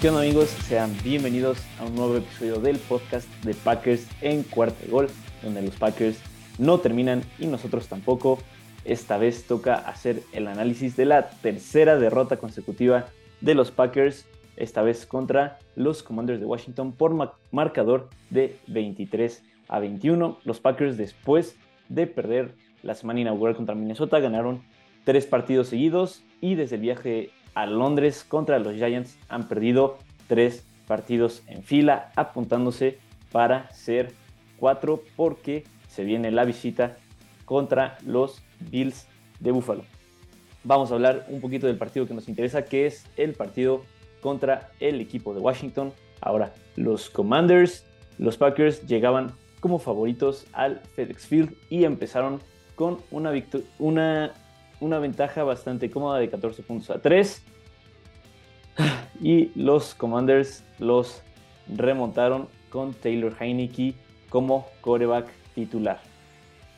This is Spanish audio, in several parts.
¿Qué onda amigos? Sean bienvenidos a un nuevo episodio del podcast de Packers en cuarta gol, donde los Packers no terminan y nosotros tampoco. Esta vez toca hacer el análisis de la tercera derrota consecutiva de los Packers, esta vez contra los Commanders de Washington por marcador de 23 a 21. Los Packers después de perder la semana inaugural contra Minnesota ganaron tres partidos seguidos y desde el viaje a Londres contra los Giants han perdido tres partidos en fila, apuntándose para ser cuatro porque se viene la visita contra los Bills de Buffalo. Vamos a hablar un poquito del partido que nos interesa, que es el partido contra el equipo de Washington. Ahora, los Commanders, los Packers llegaban como favoritos al FedEx Field y empezaron con una, una una ventaja bastante cómoda de 14 puntos a 3. Y los Commanders los remontaron con Taylor Heineke como coreback titular.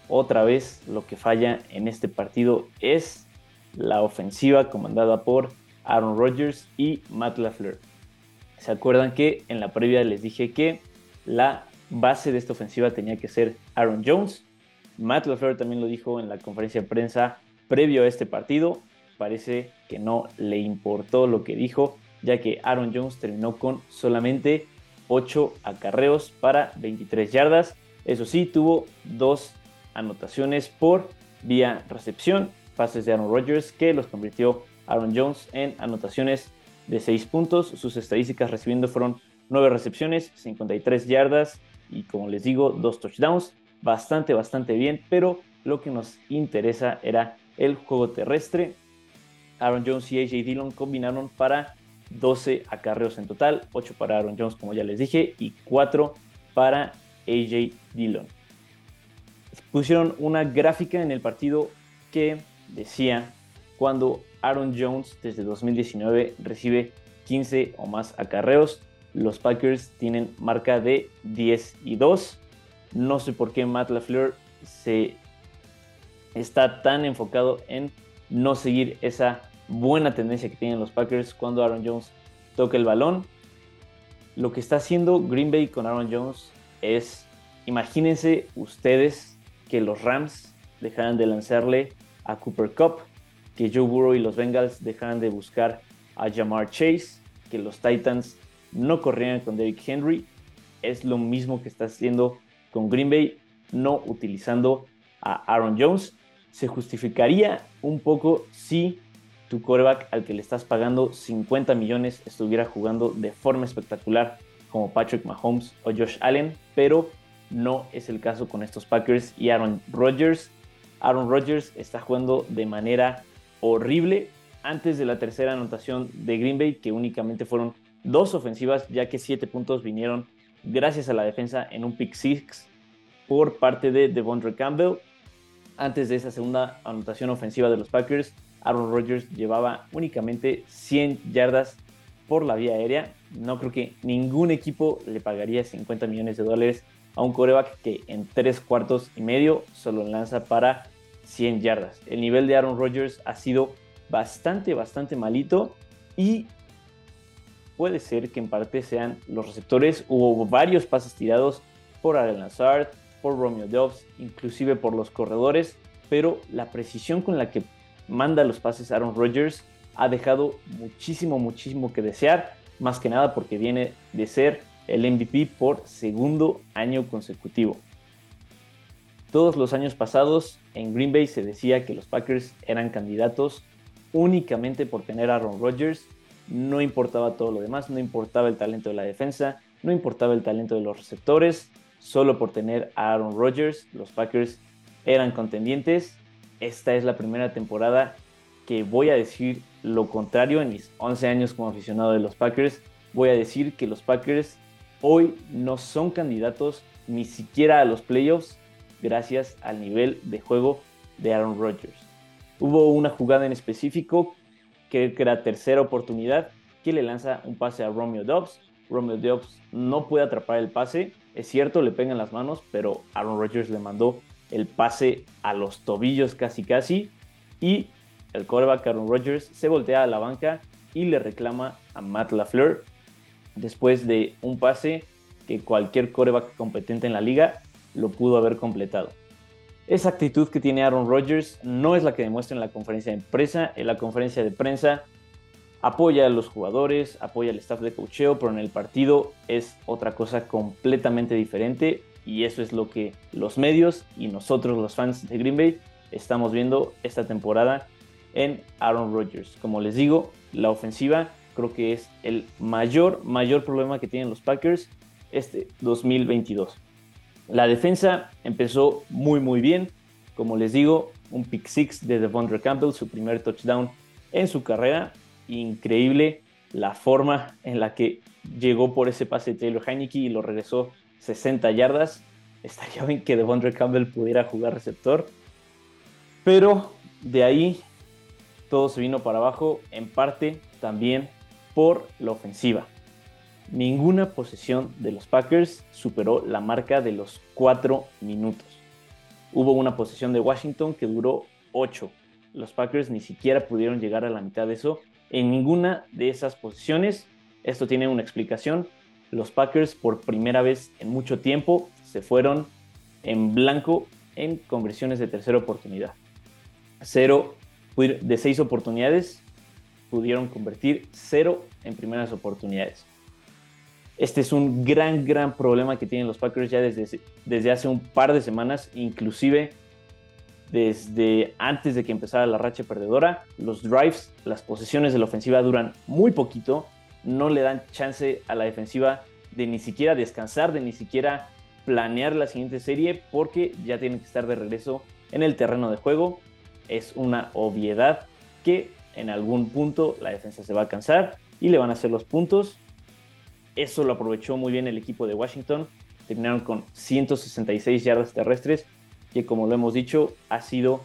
Otra vez lo que falla en este partido es la ofensiva comandada por Aaron Rodgers y Matt LaFleur. ¿Se acuerdan que en la previa les dije que la base de esta ofensiva tenía que ser Aaron Jones? Matt LaFleur también lo dijo en la conferencia de prensa previo a este partido. Parece que no le importó lo que dijo, ya que Aaron Jones terminó con solamente 8 acarreos para 23 yardas. Eso sí, tuvo dos anotaciones por vía recepción, pases de Aaron Rodgers que los convirtió Aaron Jones en anotaciones de 6 puntos. Sus estadísticas recibiendo fueron 9 recepciones, 53 yardas y como les digo, dos touchdowns. Bastante, bastante bien, pero lo que nos interesa era el juego terrestre. Aaron Jones y AJ Dillon combinaron para 12 acarreos en total, 8 para Aaron Jones como ya les dije y 4 para AJ Dillon. Pusieron una gráfica en el partido que decía cuando Aaron Jones desde 2019 recibe 15 o más acarreos, los Packers tienen marca de 10 y 2. No sé por qué Matt LaFleur se está tan enfocado en no seguir esa buena tendencia que tienen los Packers cuando Aaron Jones toca el balón. Lo que está haciendo Green Bay con Aaron Jones es, imagínense ustedes que los Rams dejaran de lanzarle a Cooper Cup, que Joe Burrow y los Bengals dejaran de buscar a Jamar Chase, que los Titans no corrieran con Derrick Henry. Es lo mismo que está haciendo con Green Bay, no utilizando a Aaron Jones se justificaría un poco si tu coreback al que le estás pagando 50 millones estuviera jugando de forma espectacular como Patrick Mahomes o Josh Allen, pero no es el caso con estos Packers y Aaron Rodgers. Aaron Rodgers está jugando de manera horrible antes de la tercera anotación de Green Bay, que únicamente fueron dos ofensivas, ya que siete puntos vinieron gracias a la defensa en un pick six por parte de Devondre Campbell antes de esa segunda anotación ofensiva de los Packers, Aaron Rodgers llevaba únicamente 100 yardas por la vía aérea. No creo que ningún equipo le pagaría 50 millones de dólares a un coreback que en tres cuartos y medio solo lanza para 100 yardas. El nivel de Aaron Rodgers ha sido bastante, bastante malito y puede ser que en parte sean los receptores. Hubo varios pases tirados por Aaron Lazard, por Romeo Dobbs, inclusive por los corredores, pero la precisión con la que manda los pases Aaron Rodgers ha dejado muchísimo, muchísimo que desear, más que nada porque viene de ser el MVP por segundo año consecutivo. Todos los años pasados en Green Bay se decía que los Packers eran candidatos únicamente por tener a Aaron Rodgers, no importaba todo lo demás, no importaba el talento de la defensa, no importaba el talento de los receptores, solo por tener a Aaron Rodgers, los Packers eran contendientes. Esta es la primera temporada que voy a decir lo contrario en mis 11 años como aficionado de los Packers. Voy a decir que los Packers hoy no son candidatos ni siquiera a los playoffs gracias al nivel de juego de Aaron Rodgers. Hubo una jugada en específico que era tercera oportunidad que le lanza un pase a Romeo Dobbs. Romeo Dobbs no puede atrapar el pase es cierto, le pegan las manos, pero Aaron Rodgers le mandó el pase a los tobillos casi casi. Y el quarterback Aaron Rodgers se voltea a la banca y le reclama a Matt LaFleur después de un pase que cualquier coreback competente en la liga lo pudo haber completado. Esa actitud que tiene Aaron Rodgers no es la que demuestra en la conferencia de prensa. En la conferencia de prensa apoya a los jugadores, apoya al staff de cocheo, pero en el partido es otra cosa completamente diferente y eso es lo que los medios y nosotros los fans de Green Bay estamos viendo esta temporada en Aaron Rodgers. Como les digo, la ofensiva creo que es el mayor, mayor problema que tienen los Packers este 2022. La defensa empezó muy, muy bien. Como les digo, un pick six de Devondre Campbell, su primer touchdown en su carrera. Increíble la forma en la que llegó por ese pase de Taylor Heineke y lo regresó 60 yardas. Estaría bien que Devondre Campbell pudiera jugar receptor. Pero de ahí todo se vino para abajo, en parte también por la ofensiva. Ninguna posesión de los Packers superó la marca de los 4 minutos. Hubo una posesión de Washington que duró 8. Los Packers ni siquiera pudieron llegar a la mitad de eso. En ninguna de esas posiciones, esto tiene una explicación, los Packers por primera vez en mucho tiempo se fueron en blanco en conversiones de tercera oportunidad. Cero de seis oportunidades pudieron convertir cero en primeras oportunidades. Este es un gran, gran problema que tienen los Packers ya desde, desde hace un par de semanas, inclusive desde antes de que empezara la racha perdedora. Los drives, las posesiones de la ofensiva duran muy poquito, no le dan chance a la defensiva de ni siquiera descansar, de ni siquiera planear la siguiente serie, porque ya tienen que estar de regreso en el terreno de juego. Es una obviedad que en algún punto la defensa se va a cansar y le van a hacer los puntos. Eso lo aprovechó muy bien el equipo de Washington. Terminaron con 166 yardas terrestres, que como lo hemos dicho, ha sido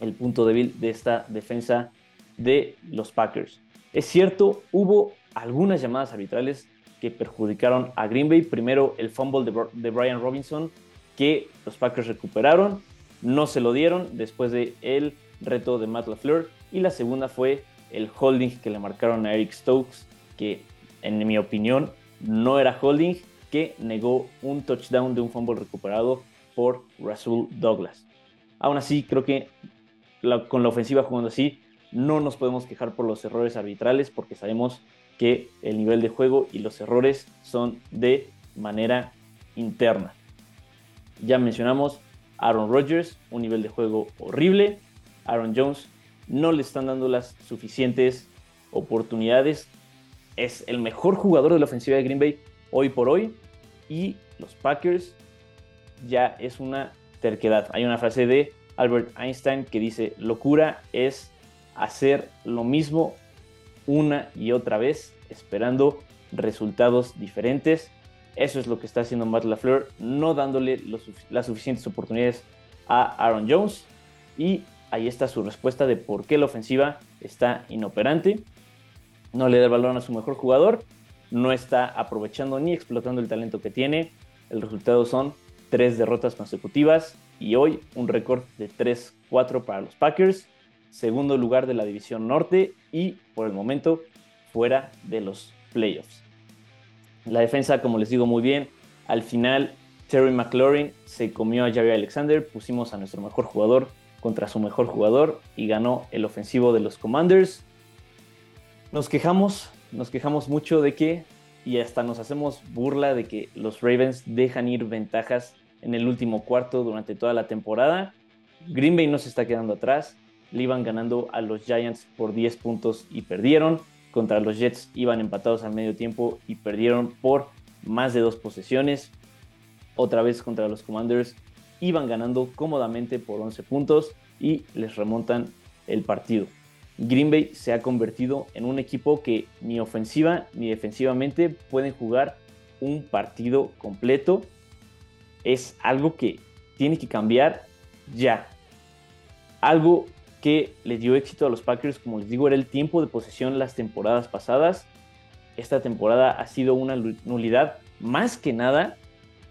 el punto débil de esta defensa de los Packers. Es cierto, hubo algunas llamadas arbitrales que perjudicaron a Green Bay. Primero el fumble de, de Brian Robinson, que los Packers recuperaron, no se lo dieron después de el reto de Matt LaFleur. Y la segunda fue el holding que le marcaron a Eric Stokes, que en mi opinión no era holding, que negó un touchdown de un fumble recuperado por Rasul Douglas. Aún así, creo que con la ofensiva jugando así, no nos podemos quejar por los errores arbitrales porque sabemos que el nivel de juego y los errores son de manera interna. Ya mencionamos Aaron Rodgers, un nivel de juego horrible. Aaron Jones no le están dando las suficientes oportunidades. Es el mejor jugador de la ofensiva de Green Bay hoy por hoy. Y los Packers ya es una terquedad. Hay una frase de Albert Einstein que dice, locura es hacer lo mismo una y otra vez, esperando resultados diferentes. Eso es lo que está haciendo Matt LaFleur, no dándole las suficientes oportunidades a Aaron Jones. Y ahí está su respuesta de por qué la ofensiva está inoperante. No le da el balón a su mejor jugador, no está aprovechando ni explotando el talento que tiene. El resultado son tres derrotas consecutivas y hoy un récord de 3-4 para los Packers, segundo lugar de la división norte y por el momento fuera de los playoffs. La defensa, como les digo muy bien, al final Terry McLaurin se comió a Jerry Alexander, pusimos a nuestro mejor jugador contra su mejor jugador y ganó el ofensivo de los Commanders. Nos quejamos, nos quejamos mucho de que, y hasta nos hacemos burla de que los Ravens dejan ir ventajas en el último cuarto durante toda la temporada. Green Bay no se está quedando atrás, le iban ganando a los Giants por 10 puntos y perdieron. Contra los Jets iban empatados al medio tiempo y perdieron por más de dos posesiones. Otra vez contra los Commanders iban ganando cómodamente por 11 puntos y les remontan el partido. Green Bay se ha convertido en un equipo que ni ofensiva ni defensivamente pueden jugar un partido completo. Es algo que tiene que cambiar ya. Algo que le dio éxito a los Packers, como les digo, era el tiempo de posesión las temporadas pasadas. Esta temporada ha sido una nulidad más que nada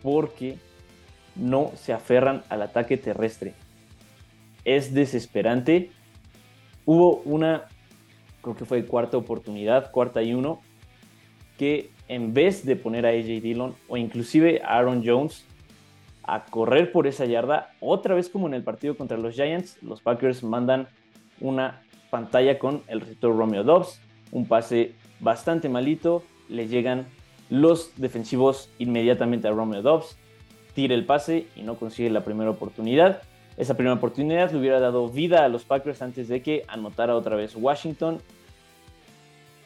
porque no se aferran al ataque terrestre. Es desesperante. Hubo una, creo que fue cuarta oportunidad, cuarta y uno, que en vez de poner a AJ Dillon o inclusive a Aaron Jones a correr por esa yarda, otra vez como en el partido contra los Giants, los Packers mandan una pantalla con el receptor Romeo Dobbs, un pase bastante malito, le llegan los defensivos inmediatamente a Romeo Dobbs, tira el pase y no consigue la primera oportunidad. Esa primera oportunidad le hubiera dado vida a los Packers antes de que anotara otra vez Washington.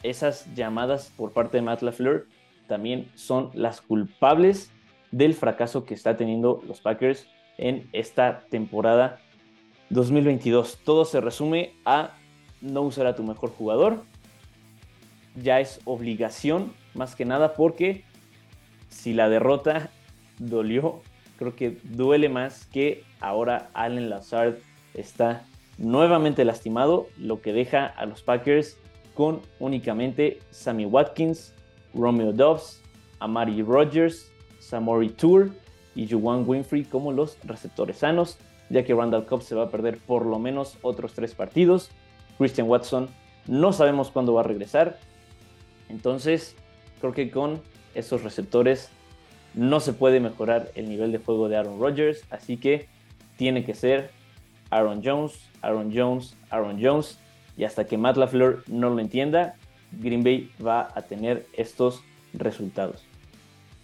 Esas llamadas por parte de Matt LaFleur también son las culpables del fracaso que está teniendo los Packers en esta temporada 2022. Todo se resume a no usar a tu mejor jugador. Ya es obligación, más que nada, porque si la derrota dolió, creo que duele más que ahora Allen Lazard está nuevamente lastimado, lo que deja a los Packers con únicamente Sammy Watkins, Romeo Dobbs, Amari Rogers, Samori Tour y Juwan Winfrey como los receptores sanos, ya que Randall Cobb se va a perder por lo menos otros tres partidos. Christian Watson no sabemos cuándo va a regresar. Entonces, creo que con esos receptores no se puede mejorar el nivel de juego de Aaron Rodgers, así que tiene que ser Aaron Jones, Aaron Jones, Aaron Jones, y hasta que Matt LaFleur no lo entienda, Green Bay va a tener estos resultados.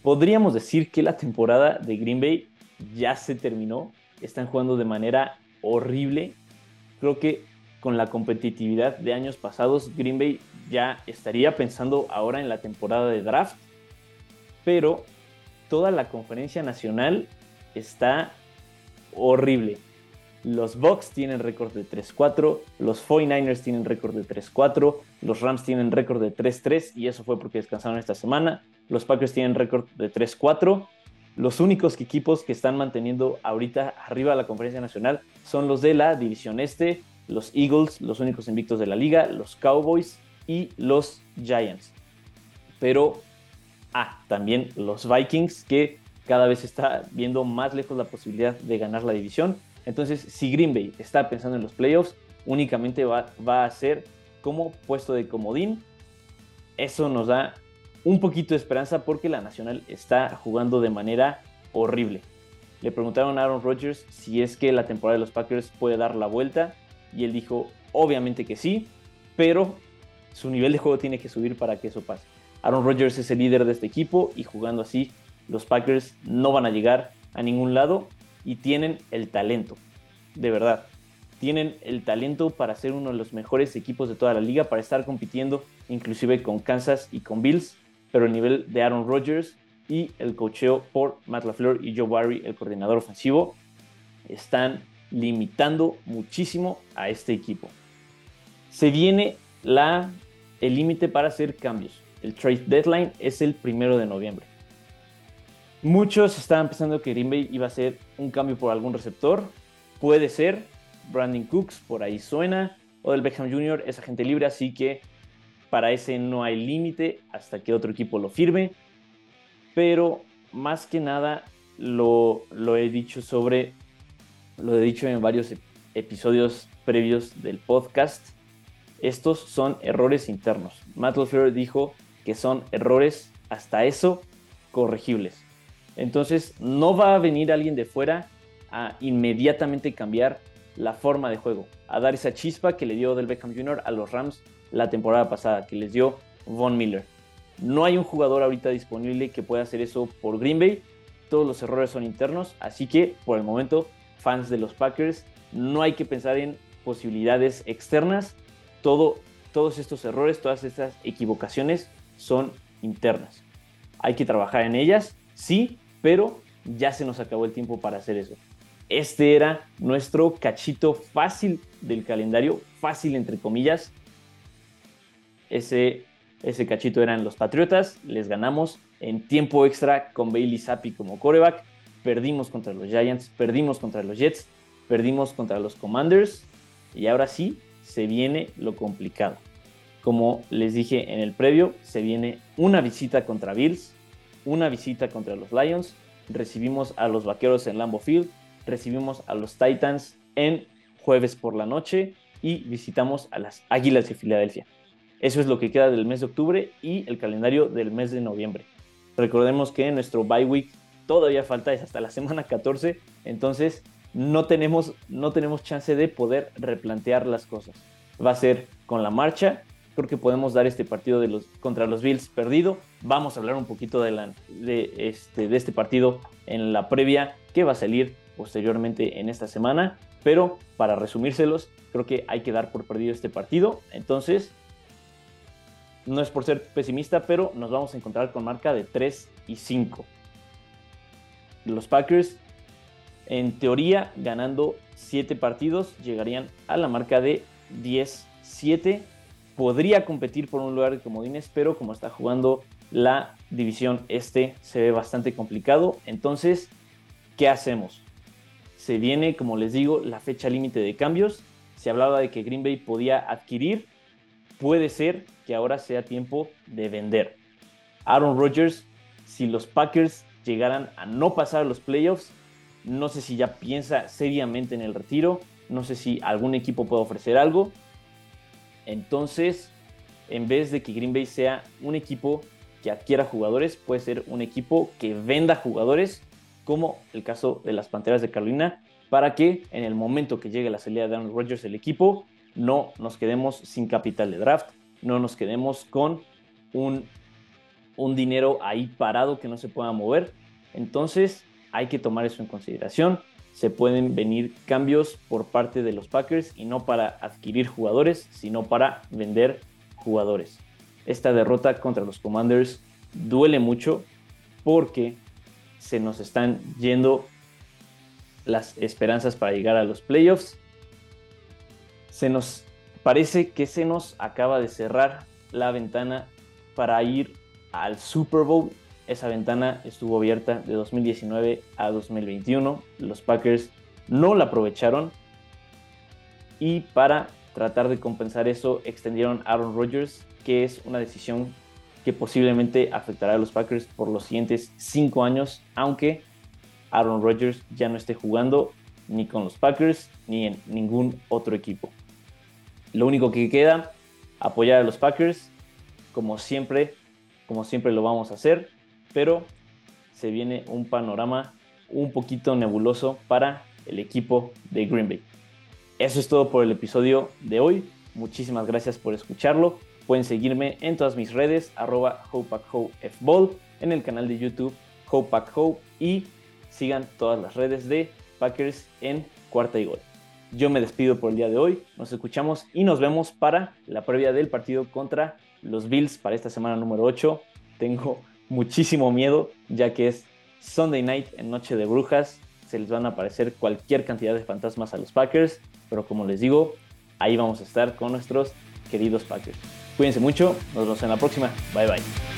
Podríamos decir que la temporada de Green Bay ya se terminó, están jugando de manera horrible. Creo que con la competitividad de años pasados, Green Bay ya estaría pensando ahora en la temporada de draft, pero toda la conferencia nacional está horrible. Los Bucks tienen récord de 3-4, los 49ers tienen récord de 3-4, los Rams tienen récord de 3-3 y eso fue porque descansaron esta semana. Los Packers tienen récord de 3-4. Los únicos equipos que están manteniendo ahorita arriba de la conferencia nacional son los de la división este, los Eagles, los únicos invictos de la liga, los Cowboys y los Giants. Pero Ah, también los Vikings, que cada vez está viendo más lejos la posibilidad de ganar la división. Entonces, si Green Bay está pensando en los playoffs, únicamente va, va a ser como puesto de comodín. Eso nos da un poquito de esperanza porque la Nacional está jugando de manera horrible. Le preguntaron a Aaron Rodgers si es que la temporada de los Packers puede dar la vuelta y él dijo, obviamente que sí, pero su nivel de juego tiene que subir para que eso pase. Aaron Rodgers es el líder de este equipo y jugando así, los Packers no van a llegar a ningún lado y tienen el talento, de verdad. Tienen el talento para ser uno de los mejores equipos de toda la liga, para estar compitiendo inclusive con Kansas y con Bills, pero el nivel de Aaron Rodgers y el cocheo por Matt LaFleur y Joe Barry, el coordinador ofensivo, están limitando muchísimo a este equipo. Se viene la, el límite para hacer cambios. El trade deadline es el primero de noviembre. Muchos estaban pensando que Green Bay iba a ser un cambio por algún receptor. Puede ser. Brandon Cooks, por ahí suena. O del Beckham Jr. es agente libre, así que para ese no hay límite hasta que otro equipo lo firme. Pero más que nada lo, he dicho sobre. Lo he dicho en varios episodios previos del podcast. Estos son errores internos. Matt LaFleur dijo que son errores hasta eso corregibles. Entonces no va a venir alguien de fuera a inmediatamente cambiar la forma de juego, a dar esa chispa que le dio Del Beckham Jr. a los Rams la temporada pasada, que les dio Von Miller. No hay un jugador ahorita disponible que pueda hacer eso por Green Bay. Todos los errores son internos, así que por el momento, fans de los Packers, no hay que pensar en posibilidades externas. Todo, todos estos errores, todas estas equivocaciones son internas. Hay que trabajar en ellas, sí, pero ya se nos acabó el tiempo para hacer eso. Este era nuestro cachito fácil del calendario, fácil entre comillas. Ese, cachito eran los Patriotas, les ganamos en tiempo extra con Bailey Zappi como coreback, perdimos contra los Giants, perdimos contra los Jets, perdimos contra los Commanders y ahora sí se viene lo complicado. Como les dije en el previo, se viene una visita contra Bills, una visita contra los Lions, recibimos a los Vaqueros en Lambeau Field, recibimos a los Titans en jueves por la noche y visitamos a las Águilas de Filadelfia. Eso es lo que queda del mes de octubre y el calendario del mes de noviembre. Recordemos que nuestro bye week todavía falta, es hasta la semana 14, entonces no tenemos, no tenemos chance de poder replantear las cosas. Va a ser con la marcha, creo que podemos dar este partido de los, contra los Bills perdido. Vamos a hablar un poquito de, la, de, este, de este partido en la previa que va a salir posteriormente en esta semana. Pero para resumírselos, creo que hay que dar por perdido este partido. Entonces, no es por ser pesimista, pero nos vamos a encontrar con marca de 3 y 5. Los Packers, en teoría, ganando 7 partidos, llegarían a la marca de 10-7. Podría competir por un lugar de comodines, pero como está jugando la división este, se ve bastante complicado. Entonces, ¿qué hacemos? Se viene, como les digo, la fecha límite de cambios. Se hablaba de que Green Bay podía adquirir. Puede ser que ahora sea tiempo de vender. Aaron Rodgers, si los Packers llegaran a no pasar los playoffs, no sé si ya piensa seriamente en el retiro, no sé si algún equipo puede ofrecer algo. Entonces, en vez de que Green Bay sea un equipo que adquiera jugadores, puede ser un equipo que venda jugadores, como el caso de las Panteras de Carolina, para que en el momento que llegue la salida de Aaron Rodgers el equipo, no nos quedemos sin capital de draft, no nos quedemos con un, un dinero ahí parado que no se pueda mover. Entonces hay que tomar eso en consideración. Se pueden venir cambios por parte de los Packers y no para adquirir jugadores, sino para vender jugadores. Esta derrota contra los Commanders duele mucho porque se nos están yendo las esperanzas para llegar a los playoffs. Se nos parece que se nos acaba de cerrar la ventana para ir al Super Bowl. Esa ventana estuvo abierta de 2019 a 2021. Los Packers no la aprovecharon y para tratar de compensar eso extendieron a Aaron Rodgers, que es una decisión que posiblemente afectará a los Packers por los siguientes cinco años, aunque Aaron Rodgers ya no esté jugando ni con los Packers ni en ningún otro equipo. Lo único que queda, apoyar a los Packers, como siempre, como siempre lo vamos a hacer, pero se viene un panorama un poquito nebuloso para el equipo de Green Bay. Eso es todo por el episodio de hoy. Muchísimas gracias por escucharlo. Pueden seguirme en todas mis redes, arroba en el canal de YouTube HopePackHo y sigan todas las redes de Packers en cuarta y gol. Yo me despido por el día de hoy. Nos escuchamos y nos vemos para la previa del partido contra los Bills para esta semana número 8. Tengo muchísimo miedo ya que es Sunday night en Noche de Brujas. Se les van a aparecer cualquier cantidad de fantasmas a los Packers. Pero como les digo, ahí vamos a estar con nuestros queridos Packers. Cuídense mucho. Nos vemos en la próxima. Bye bye.